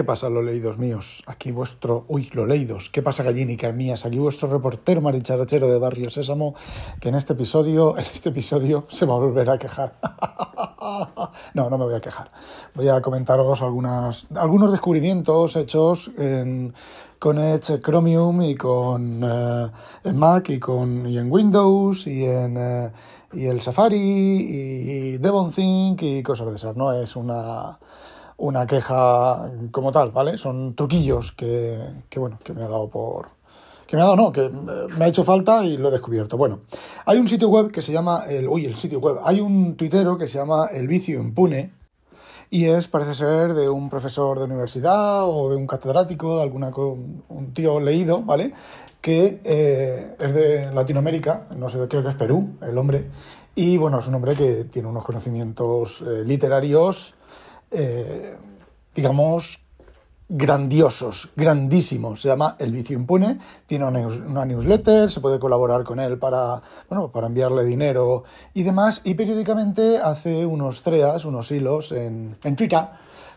¿Qué pasa, los leídos míos? Aquí vuestro... Uy, los leídos. ¿Qué pasa, gallinicas mías? Aquí vuestro reportero maricharachero de Barrio Sésamo, que en este episodio, en este episodio se va a volver a quejar. no, no me voy a quejar. Voy a comentaros algunas, algunos descubrimientos hechos en, con Edge Chromium y con eh, en Mac y, con, y en Windows y en... Eh, y el Safari y DevonThink y cosas de esas. No es una una queja como tal, ¿vale? Son truquillos que, que, bueno, que me ha dado por... Que me ha dado, no, que me ha hecho falta y lo he descubierto. Bueno, hay un sitio web que se llama, el, uy, el sitio web, hay un tuitero que se llama El Vicio Impune y es, parece ser, de un profesor de universidad o de un catedrático, de alguna, un tío leído, ¿vale? Que eh, es de Latinoamérica, no sé, creo que es Perú, el hombre, y bueno, es un hombre que tiene unos conocimientos eh, literarios eh, digamos, grandiosos, grandísimos. Se llama El Vicio Impune, tiene una, newsletter, se puede colaborar con él para, bueno, para enviarle dinero y demás, y periódicamente hace unos threads, unos hilos en, en Twitter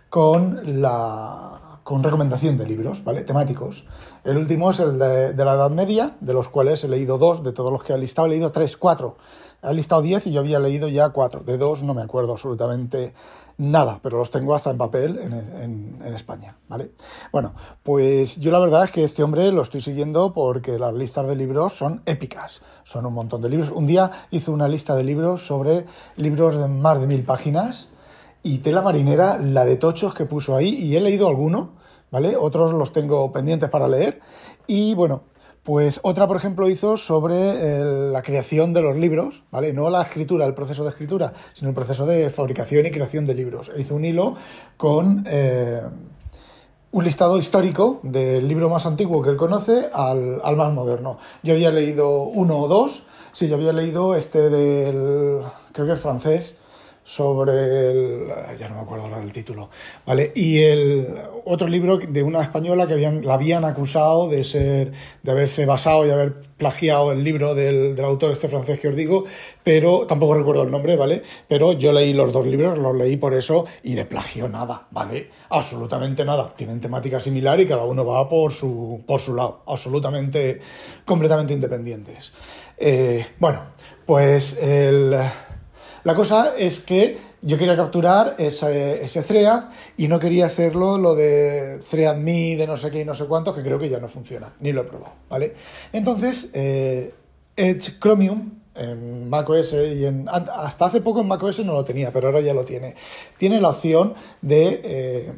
con la con recomendación de libros, ¿vale? Temáticos. El último es el de, la Edad Media, de los cuales he leído dos, de todos los que ha listado he leído tres, cuatro. Ha listado diez y yo había leído ya cuatro. De dos no me acuerdo absolutamente nada, pero los tengo hasta en papel en, en, España, ¿vale? Bueno, pues yo la verdad es que este hombre lo estoy siguiendo porque las listas de libros son épicas, son un montón de libros. Un día hizo una lista de libros sobre libros de más de mil páginas y tela marinera, la de tochos que puso ahí, y he leído alguno, ¿vale? Otros los tengo pendientes para leer y bueno, pues otra, por ejemplo, hizo sobre eh, la creación de los libros, ¿vale? No la escritura, el proceso de escritura, sino el proceso de fabricación y creación de libros. Hizo un hilo con eh, un listado histórico del libro más antiguo que él conoce al, al, más moderno. Yo había leído uno o dos, sí, yo había leído este del, creo que es francés, sobre el, ya no me acuerdo ahora del título, ¿vale? Y el otro libro de una española que habían, la habían acusado de ser, de haberse basado y haber plagiado el libro del, del, autor este francés que os digo, pero tampoco recuerdo el nombre, ¿vale? Pero yo leí los dos libros, los leí por eso y de plagio nada, ¿vale? Absolutamente nada. Tienen temática similar y cada uno va por su, por su lado, absolutamente, completamente independientes. Eh, bueno, pues el la cosa es que yo quería capturar ese, ese thread y no quería hacerlo lo de thread me de no sé qué y no sé cuánto, que creo que ya no funciona, ni lo he probado, ¿vale? Entonces, eh, Edge Chromium en macOS y en, hasta hace poco en macOS no lo tenía, pero ahora ya lo tiene. Tiene la opción de... Eh,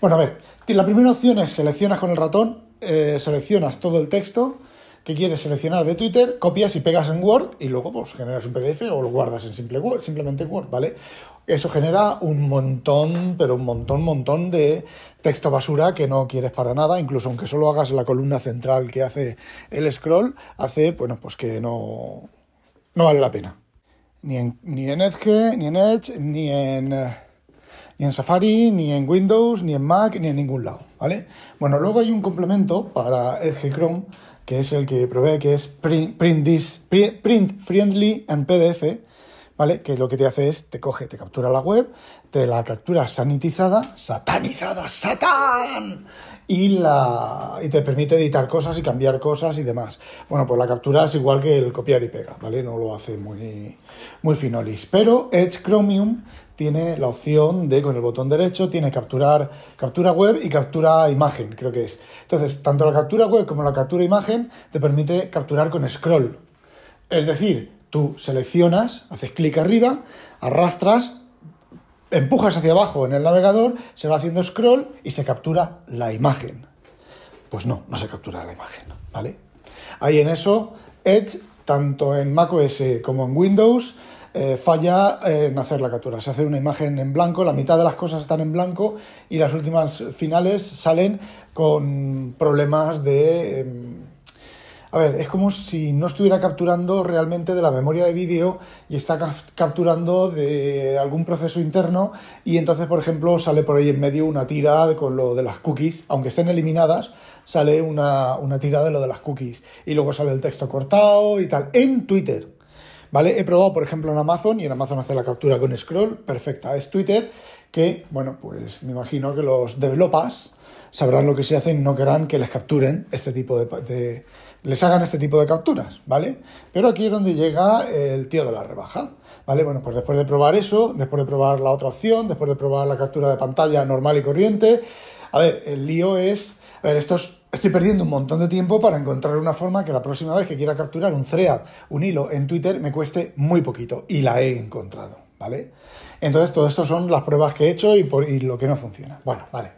bueno, a ver, la primera opción es seleccionas con el ratón, eh, seleccionas todo el texto, que quieres seleccionar de Twitter, copias y pegas en Word y luego pues generas un PDF o lo guardas en simple Word, simplemente Word, ¿vale? Eso genera un montón, pero un montón, montón de texto basura que no quieres para nada, incluso aunque solo hagas la columna central que hace el scroll, hace, bueno, pues que no, no vale la pena. Ni en, ni en Edge, ni en Edge, ni en, ni en Safari, ni en Windows, ni en Mac, ni en ningún lado, ¿vale? Bueno, luego hay un complemento para Edge Chrome que es el que provee, que es print, print, friendly and PDF, ¿vale? Que lo que te hace es, te coge, te captura la web, te la captura sanitizada, satanizada, satán, y, la, y te permite editar cosas y cambiar cosas y demás. Bueno, pues la captura es igual que el copiar y pega, ¿vale? No lo hace muy, muy finolis. Pero Edge Chromium tiene la opción de, con el botón derecho, tiene capturar captura web y captura imagen, creo que es. Entonces, tanto la captura web como la captura imagen te permite capturar con scroll. Es decir, tú seleccionas, haces clic arriba, arrastras, empujas hacia abajo en el navegador, se va haciendo scroll y se captura la imagen. Pues no, no se captura la imagen, ¿vale? Ahí en eso, Edge, tanto en macOS como en Windows, eh, falla en hacer la captura. Se hace una imagen en blanco, la mitad de las cosas están en blanco y las últimas finales salen con problemas de... Em, a ver, es como si no estuviera capturando realmente de la memoria de vídeo y está capturando de algún proceso interno y entonces, por ejemplo, sale por ahí en medio una tira con lo de las cookies, aunque estén eliminadas, sale una, una tira de lo de las cookies y luego sale el texto cortado y tal, en Twitter. ¿Vale? He probado, por ejemplo, en Amazon y en Amazon hace la captura con scroll, perfecta. Es Twitter que, bueno, pues me imagino que los developers sabrán lo que se hace y no querrán que les capturen este tipo de, les hagan este tipo de capturas, ¿vale? Pero aquí es donde llega el tío de la rebaja, ¿vale? Bueno, pues después de probar eso, después de probar la otra opción, después de probar la captura de pantalla normal y corriente, a ver, el lío es, a ver, esto estoy perdiendo un montón de tiempo para encontrar una forma que la próxima vez que quiera capturar un thread, un hilo en Twitter, me cueste muy poquito, y la he encontrado, ¿vale? Entonces, todo esto son las pruebas que he hecho y, por, y lo que no funciona. Bueno, vale.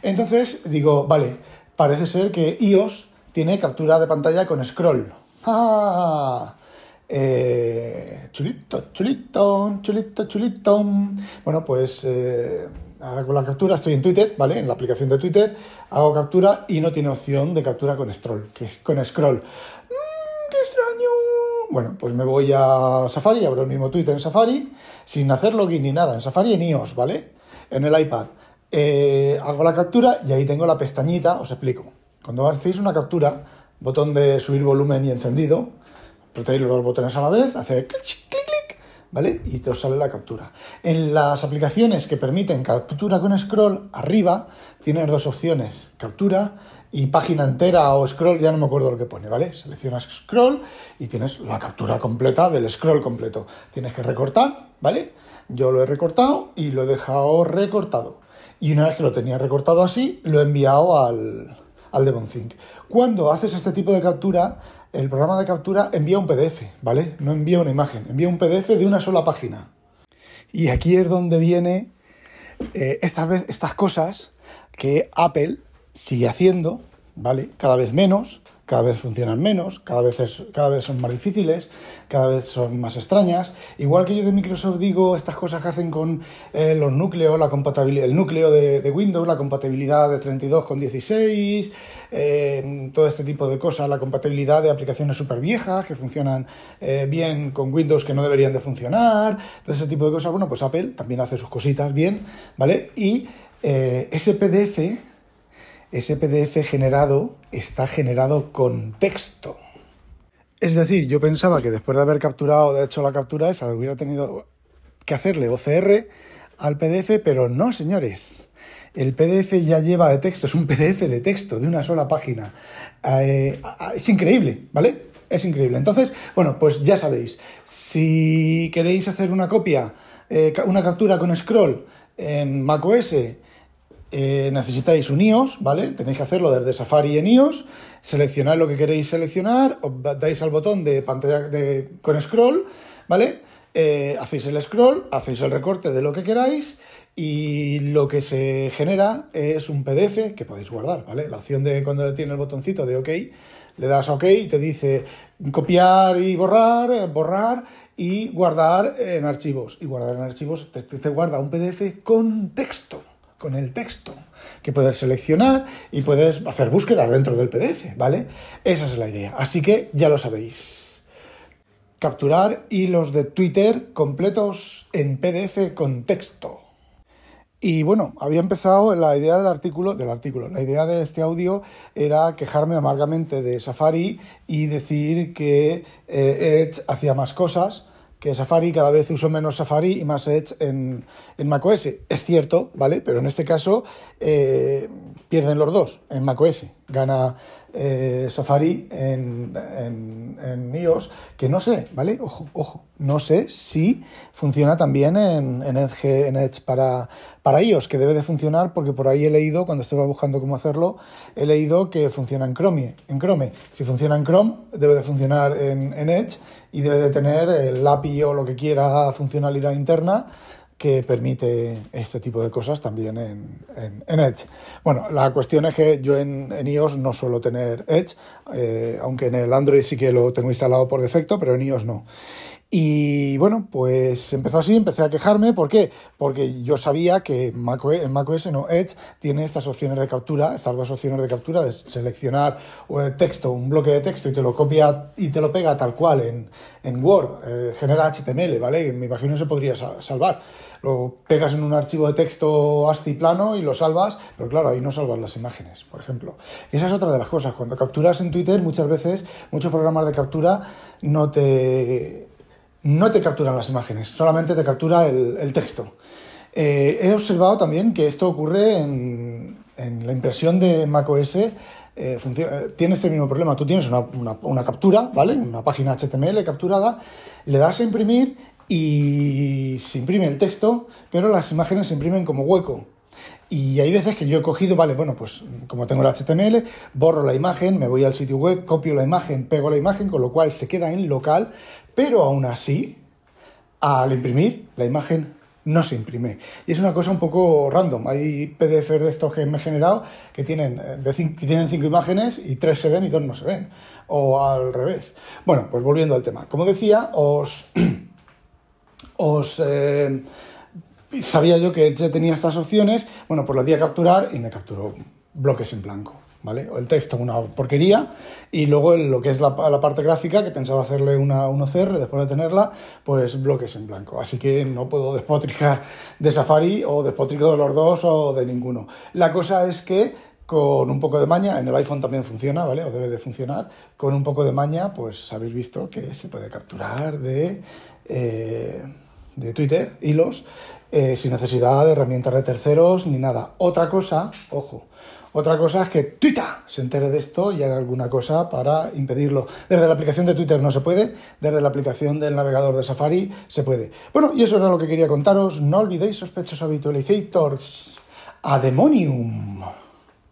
Entonces digo, vale, parece ser que iOS tiene captura de pantalla con scroll. ¡Ah! Eh, chulito, chulito, chulito, chulito. Bueno, pues eh, hago la captura, estoy en Twitter, ¿vale? En la aplicación de Twitter, hago captura y no tiene opción de captura con scroll, que es con scroll. Mm, ¡Qué extraño! Bueno, pues me voy a Safari, abro el mismo Twitter en Safari, sin hacer login ni nada, en Safari en iOS, ¿vale? En el iPad. Eh, hago la captura y ahí tengo la pestañita, os explico. Cuando hacéis una captura, botón de subir volumen y encendido, apretáis los dos botones a la vez, hace ¿vale? Y te sale la captura. En las aplicaciones que permiten captura con scroll, arriba tienes dos opciones, captura y página entera o scroll, ya no me acuerdo lo que pone, ¿vale? Seleccionas scroll y tienes la captura completa del scroll completo. Tienes que recortar, ¿vale? Yo lo he recortado y lo he dejado recortado y una vez que lo tenía recortado así, lo he enviado al, al Devonthink. Cuando haces este tipo de captura, el programa de captura envía un PDF, ¿vale? No envía una imagen, envía un PDF de una sola página. Y aquí es donde viene eh, estas, estas cosas que Apple sigue haciendo, ¿vale? Cada vez menos, cada vez funcionan menos, cada vez, cada vez son más difíciles, cada vez son más extrañas. Igual que yo de Microsoft digo estas cosas que hacen con eh, los núcleos, la compatibilidad, el núcleo de, Windows, la compatibilidad de 32 con 16, eh, todo este tipo de cosas, la compatibilidad de aplicaciones súper viejas que funcionan eh, bien con Windows que no deberían de funcionar, todo ese tipo de cosas. Bueno, pues Apple también hace sus cositas bien, ¿vale? Y ese PDF ese PDF generado está generado con texto. Es decir, yo pensaba que después de haber capturado, de hecho la captura esa, hubiera tenido que hacerle OCR al PDF, pero no, señores. El PDF ya lleva de texto, es un PDF de texto de una sola página. Eh, es increíble, ¿vale? Es increíble. Entonces, bueno, pues ya sabéis, si queréis hacer una copia, eh, una captura con scroll en macOS eh, necesitáis un iOS, ¿vale? Tenéis que hacerlo desde Safari en iOS, seleccionar lo que queréis seleccionar, os dais al botón de pantalla de, con scroll, ¿vale? Eh, hacéis el scroll, hacéis el recorte de lo que queráis y lo que se genera es un PDF que podéis guardar, ¿vale? La opción de cuando tiene el botoncito de OK, le das OK y te dice copiar y borrar, eh, borrar y guardar en archivos. Y guardar en archivos te guarda un PDF con texto con el texto, que puedes seleccionar y puedes hacer búsquedas dentro del PDF, ¿vale? Esa es la idea. Así que ya lo sabéis. Capturar hilos de Twitter completos en PDF con texto. Y bueno, había empezado la idea del artículo, del artículo, la idea de este audio era quejarme amargamente de Safari y decir que eh, Edge hacía más cosas que Safari cada vez uso menos Safari y más Edge en, en macOS. Es cierto, ¿vale? Pero en este caso eh, pierden los dos en macOS. Gana eh, Safari en, en, iOS, que no sé, ¿vale? Ojo, ojo, no sé si funciona también en, en, Edge, en Edge para, para iOS, que debe de funcionar porque por ahí he leído, cuando estaba buscando cómo hacerlo, he leído que funciona en Chrome. En Chrome. Si funciona en Chrome, debe de funcionar en, en Edge y debe de tener el API o lo que quiera funcionalidad interna que permite este tipo de cosas también en, en, Edge. Bueno, la cuestión es que yo en, en iOS no suelo tener Edge, eh, aunque en el Android sí que lo tengo instalado por defecto, pero en iOS no. Y bueno, pues empezó así, empecé a quejarme. ¿Por qué? Porque yo sabía que en macOS, no Edge, tiene estas opciones de captura, estas dos opciones de captura, de seleccionar texto, un bloque de texto y te lo copia y te lo pega tal cual en, en Word, eh, genera HTML, ¿vale? Me imagino se podría salvar. Lo pegas en un archivo de texto ASCII plano y lo salvas, pero claro, ahí no salvas las imágenes, por ejemplo. Y esa es otra de las cosas. Cuando capturas en Twitter, muchas veces, muchos programas de captura no te no te capturan las imágenes, solamente te captura el, texto. Eh, he observado también que esto ocurre en, en la impresión de macOS eh, funciona, tiene este mismo problema. Tú tienes una, captura, ¿vale? Una página HTML capturada, le das a imprimir y se imprime el texto, pero las imágenes se imprimen como hueco. Y hay veces que yo he cogido, vale, bueno, pues como tengo el HTML, borro la imagen, me voy al sitio web, copio la imagen, pego la imagen, con lo cual se queda en local, pero aún así, al imprimir, la imagen no se imprime. Y es una cosa un poco random. Hay PDF de estos que me he generado que tienen, eh, de que tienen cinco imágenes y tres se ven y dos no se ven. O al revés. Bueno, pues volviendo al tema. Como decía, os... eh, sabía yo que tenía estas opciones. Bueno, pues lo di a capturar y me capturó bloques en blanco. ¿Vale? El texto, una porquería, y luego lo que es la, parte gráfica, que pensaba hacerle una, un OCR después de tenerla, pues bloques en blanco. Así que no puedo despotricar de Safari o despotrico de los dos o de ninguno. La cosa es que con un poco de maña, en el iPhone también funciona, ¿vale? O debe de funcionar. Con un poco de maña, pues habéis visto que se puede capturar de, eh, de Twitter, hilos, eh, sin necesidad de herramientas de terceros ni nada. Otra cosa, ojo, otra cosa es que Twitter se entere de esto y haga alguna cosa para impedirlo. Desde la aplicación de Twitter no se puede, desde la aplicación del navegador de Safari se puede. Bueno, y eso era lo que quería contaros. No olvidéis, sospechosos habitualizators, a demonium.